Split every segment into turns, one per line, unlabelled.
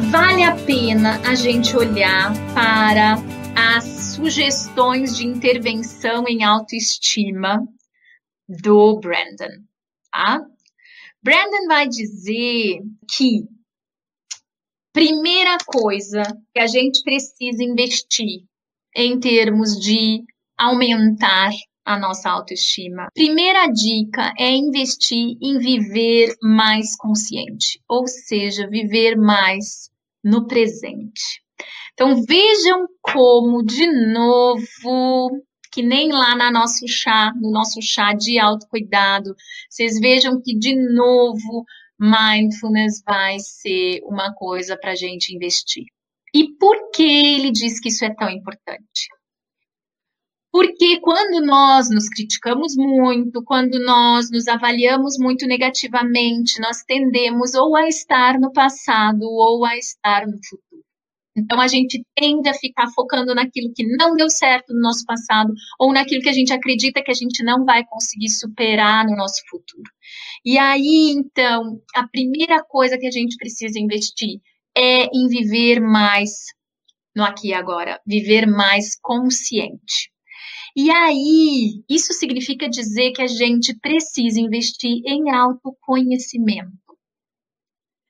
vale a pena a gente olhar para as sugestões de intervenção em autoestima do Brandon, tá? Brandon vai dizer que primeira coisa que a gente precisa investir em termos de aumentar a nossa autoestima. Primeira dica é investir em viver mais consciente, ou seja, viver mais no presente. Então vejam como, de novo, que nem lá na nosso chá, no nosso chá de autocuidado, vocês vejam que de novo mindfulness vai ser uma coisa para a gente investir. E por que ele diz que isso é tão importante? Porque quando nós nos criticamos muito, quando nós nos avaliamos muito negativamente, nós tendemos ou a estar no passado ou a estar no futuro. Então a gente tende a ficar focando naquilo que não deu certo no nosso passado ou naquilo que a gente acredita que a gente não vai conseguir superar no nosso futuro. E aí, então, a primeira coisa que a gente precisa investir é em viver mais no aqui e agora, viver mais consciente. E aí, isso significa dizer que a gente precisa investir em autoconhecimento.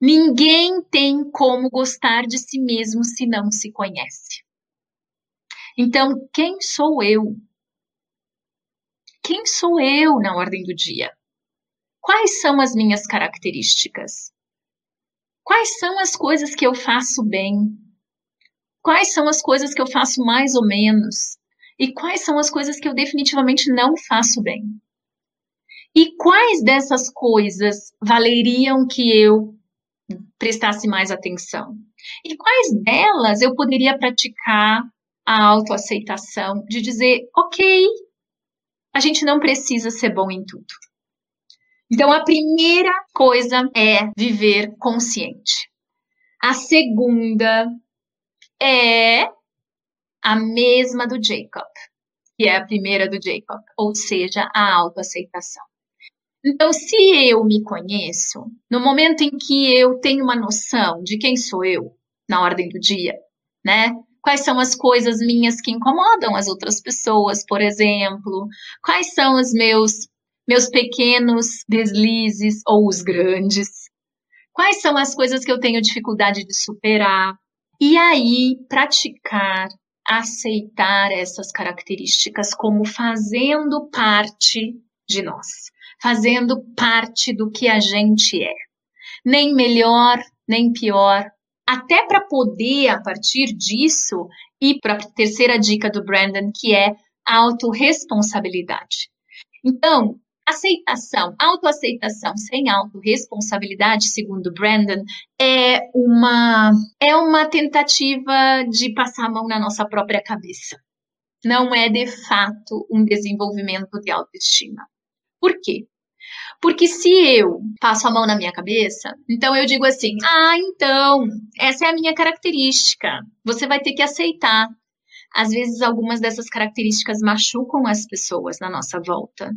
Ninguém tem como gostar de si mesmo se não se conhece. Então, quem sou eu? Quem sou eu na ordem do dia? Quais são as minhas características? Quais são as coisas que eu faço bem? Quais são as coisas que eu faço mais ou menos? E quais são as coisas que eu definitivamente não faço bem? E quais dessas coisas valeriam que eu prestasse mais atenção? E quais delas eu poderia praticar a autoaceitação de dizer, ok, a gente não precisa ser bom em tudo. Então, a primeira coisa é viver consciente. A segunda é a mesma do Jacob, que é a primeira do Jacob, ou seja, a autoaceitação. Então, se eu me conheço, no momento em que eu tenho uma noção de quem sou eu na ordem do dia, né? Quais são as coisas minhas que incomodam as outras pessoas, por exemplo? Quais são os meus meus pequenos deslizes ou os grandes? Quais são as coisas que eu tenho dificuldade de superar? E aí, praticar aceitar essas características como fazendo parte de nós, fazendo parte do que a gente é. Nem melhor, nem pior. Até para poder, a partir disso, ir para a terceira dica do Brandon, que é autorresponsabilidade. Então, Aceitação, autoaceitação sem autorresponsabilidade, segundo Brandon, é uma, é uma tentativa de passar a mão na nossa própria cabeça. Não é, de fato, um desenvolvimento de autoestima. Por quê? Porque se eu passo a mão na minha cabeça, então eu digo assim: ah, então, essa é a minha característica, você vai ter que aceitar. Às vezes, algumas dessas características machucam as pessoas na nossa volta.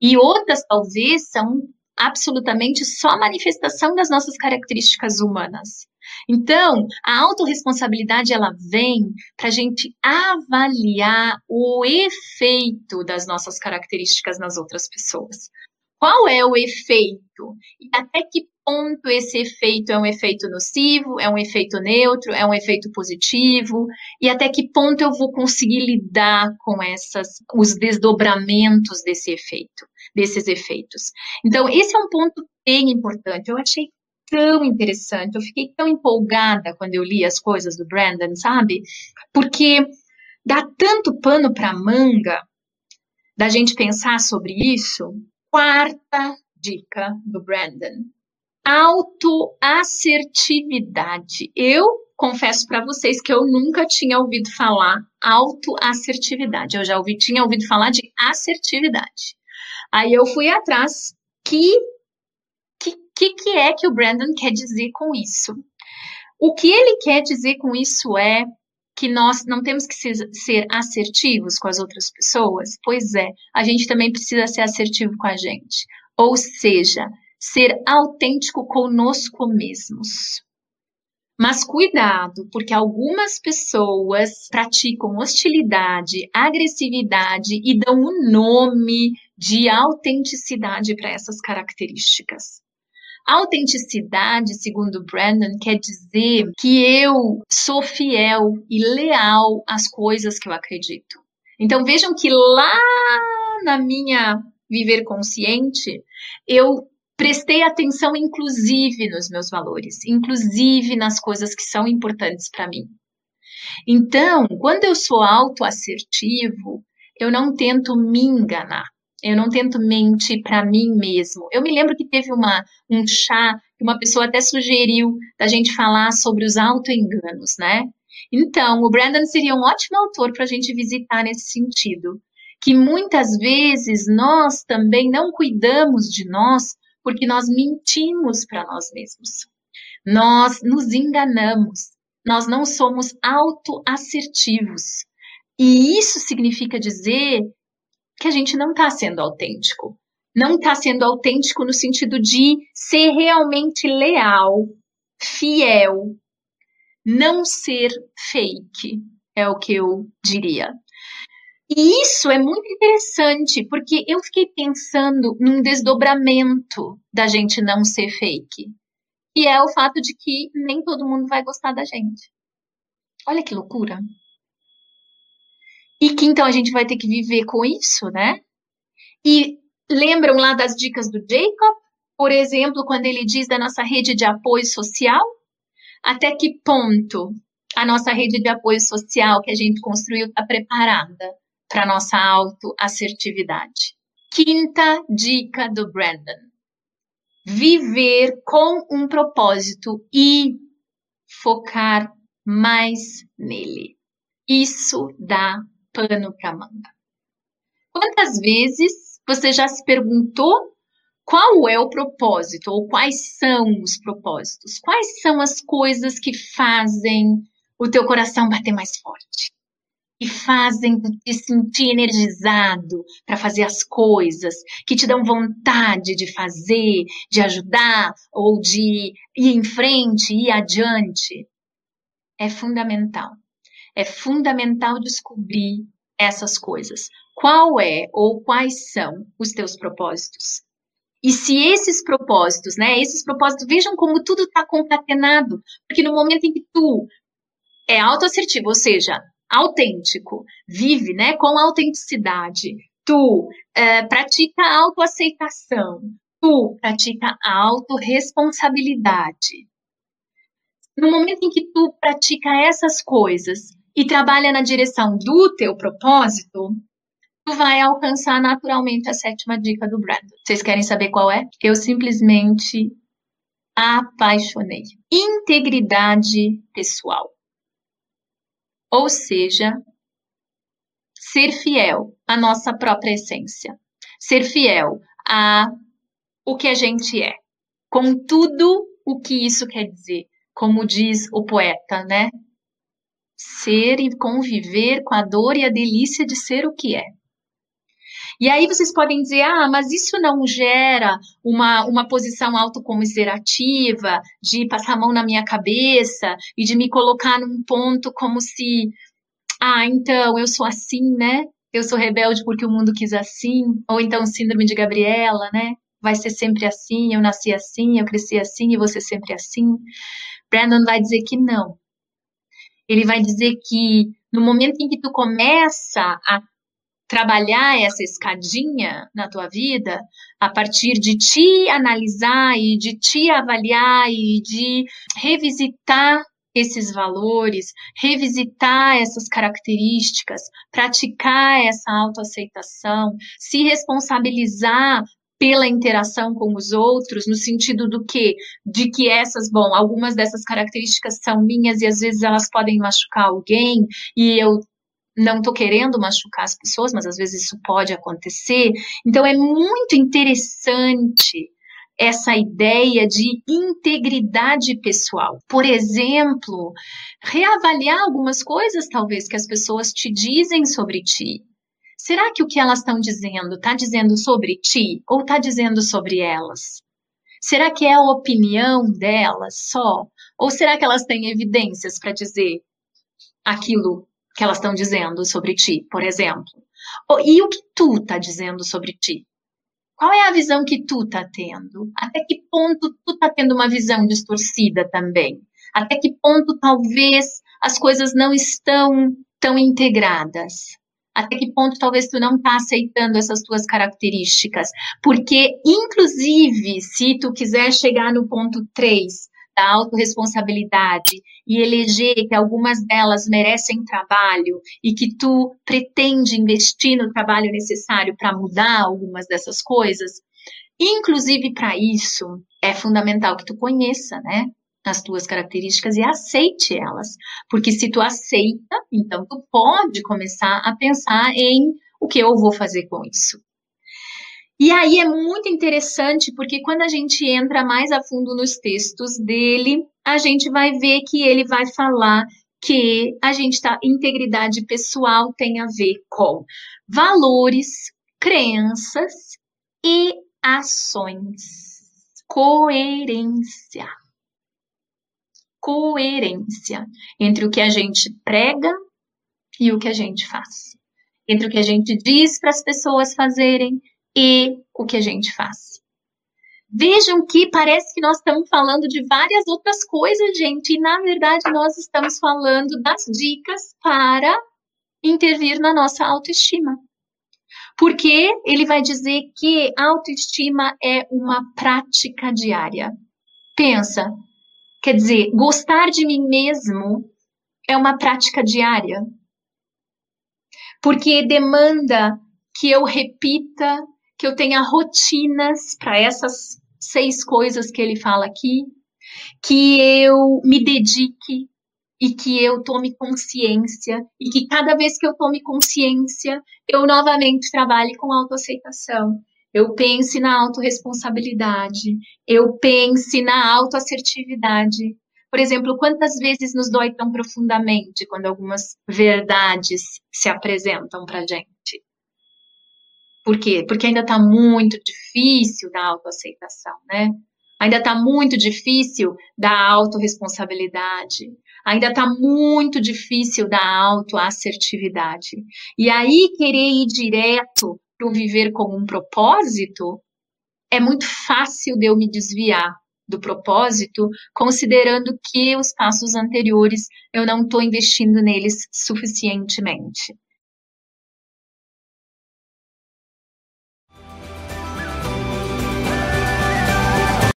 E outras, talvez, são absolutamente só manifestação das nossas características humanas. Então, a autorresponsabilidade ela vem para a gente avaliar o efeito das nossas características nas outras pessoas. Qual é o efeito? E até que ponto esse efeito é um efeito nocivo, é um efeito neutro, é um efeito positivo? E até que ponto eu vou conseguir lidar com essas os desdobramentos desse efeito, desses efeitos? Então, esse é um ponto bem importante. Eu achei tão interessante, eu fiquei tão empolgada quando eu li as coisas do Brandon, sabe? Porque dá tanto pano para manga da gente pensar sobre isso Quarta dica do Brandon: autoassertividade. Eu confesso para vocês que eu nunca tinha ouvido falar autoassertividade. Eu já ouvi, tinha ouvido falar de assertividade. Aí eu fui atrás que que que é que o Brandon quer dizer com isso? O que ele quer dizer com isso é que nós não temos que ser, ser, assertivos com as outras pessoas? Pois é, a gente também precisa ser assertivo com a gente. Ou seja, ser autêntico conosco mesmos. Mas cuidado, porque algumas pessoas praticam hostilidade, agressividade e dão o um nome de autenticidade para essas características. Autenticidade, segundo Brandon, quer dizer que eu sou fiel e leal às coisas que eu acredito. Então vejam que lá na minha viver consciente, eu prestei atenção inclusive nos meus valores, inclusive nas coisas que são importantes para mim. Então, quando eu sou autoassertivo, eu não tento me enganar. Eu não tento mentir para mim mesmo. Eu me lembro que teve uma, um chá que uma pessoa até sugeriu da gente falar sobre os autoenganos, né? Então, o Brandon seria um ótimo autor para a gente visitar nesse sentido. Que muitas vezes nós também não cuidamos de nós porque nós mentimos para nós mesmos. Nós nos enganamos. Nós não somos autoassertivos. E isso significa dizer que a gente não está sendo autêntico. Não está sendo autêntico no sentido de ser realmente leal, fiel, não ser fake, é o que eu diria. E isso é muito interessante, porque eu fiquei pensando num desdobramento da gente não ser fake. E é o fato de que nem todo mundo vai gostar da gente. Olha que loucura. E que então a gente vai ter que viver com isso, né? E lembram lá das dicas do Jacob? Por exemplo, quando ele diz da nossa rede de apoio social? Até que ponto a nossa rede de apoio social que a gente construiu está preparada para nossa autoassertividade. Quinta dica do Brandon: viver com um propósito e focar mais nele. Isso dá pano para manga. Quantas vezes você já se perguntou qual é o propósito ou quais são os propósitos? Quais são as coisas que fazem o teu coração bater mais forte? Que fazem te sentir energizado para fazer as coisas, que te dão vontade de fazer, de ajudar ou de ir em frente, ir adiante. É fundamental. É fundamental descobrir essas coisas. Qual é ou quais são os teus propósitos? E se esses propósitos, né, esses propósitos, vejam como tudo está concatenado, porque no momento em que tu é autoassertivo, ou seja, autêntico, vive né, com autenticidade, tu é, pratica autoaceitação, tu pratica autorresponsabilidade. No momento em que tu pratica essas coisas e trabalha na direção do teu propósito, tu vai alcançar naturalmente a sétima dica do Brandon. Vocês querem saber qual é? Eu simplesmente apaixonei. Integridade pessoal. Ou seja, ser fiel à nossa própria essência, ser fiel a o que a gente é, com tudo o que isso quer dizer, como diz o poeta, né? Ser e conviver com a dor e a delícia de ser o que é. E aí vocês podem dizer, ah, mas isso não gera uma, uma posição autocomiserativa, de passar a mão na minha cabeça e de me colocar num ponto como se, ah, então eu sou assim, né? Eu sou rebelde porque o mundo quis assim, ou então síndrome de Gabriela, né? Vai ser sempre assim, eu nasci assim, eu cresci assim e você sempre assim. Brandon vai dizer que não. Ele vai dizer que no momento em que tu começa a trabalhar essa escadinha na tua vida a partir de te analisar e de te avaliar e de revisitar esses valores, revisitar essas características, praticar essa autoaceitação, se responsabilizar pela interação com os outros, no sentido do que? De que essas, bom, algumas dessas características são minhas e às vezes elas podem machucar alguém, e eu não estou querendo machucar as pessoas, mas às vezes isso pode acontecer. Então é muito interessante essa ideia de integridade pessoal. Por exemplo, reavaliar algumas coisas, talvez, que as pessoas te dizem sobre ti. Será que o que elas estão dizendo está dizendo sobre ti ou está dizendo sobre elas? Será que é a opinião delas só? Ou será que elas têm evidências para dizer aquilo que elas estão dizendo sobre ti, por exemplo? E o que tu está dizendo sobre ti? Qual é a visão que tu está tendo? Até que ponto tu está tendo uma visão distorcida também? Até que ponto talvez as coisas não estão tão integradas? Até que ponto talvez tu não está aceitando essas tuas características? Porque, inclusive, se tu quiser chegar no ponto 3, da autorresponsabilidade e eleger que algumas delas merecem trabalho e que tu pretende investir no trabalho necessário para mudar algumas dessas coisas, inclusive para isso é fundamental que tu conheça, né? As tuas características e aceite elas. Porque se tu aceita, então tu pode começar a pensar em o que eu vou fazer com isso. E aí é muito interessante porque quando a gente entra mais a fundo nos textos dele, a gente vai ver que ele vai falar que a gente tá integridade pessoal tem a ver com valores, crenças e ações. Coerência. Coerência entre o que a gente prega e o que a gente faz. Entre o que a gente diz para as pessoas fazerem e o que a gente faz. Vejam que parece que nós estamos falando de várias outras coisas, gente, e na verdade nós estamos falando das dicas para intervir na nossa autoestima. Porque ele vai dizer que autoestima é uma prática diária. Pensa, quer dizer, gostar de mim mesmo é uma prática diária. Porque demanda que eu repita que eu tenha rotinas para essas seis coisas que ele fala aqui, que eu me dedique e que eu tome consciência e que cada vez que eu tome consciência, eu novamente trabalhe com autoaceitação. Eu pense na autorresponsabilidade, eu pense na autoassertividade. Por exemplo, quantas vezes nos dói tão profundamente quando algumas verdades se apresentam para gente? Por quê? Porque ainda está muito difícil da autoaceitação, né? Ainda está muito difícil da autorresponsabilidade. Ainda está muito difícil da autoassertividade. E aí, querer ir direto para viver com um propósito, é muito fácil de eu me desviar do propósito, considerando que os passos anteriores eu não estou investindo neles suficientemente.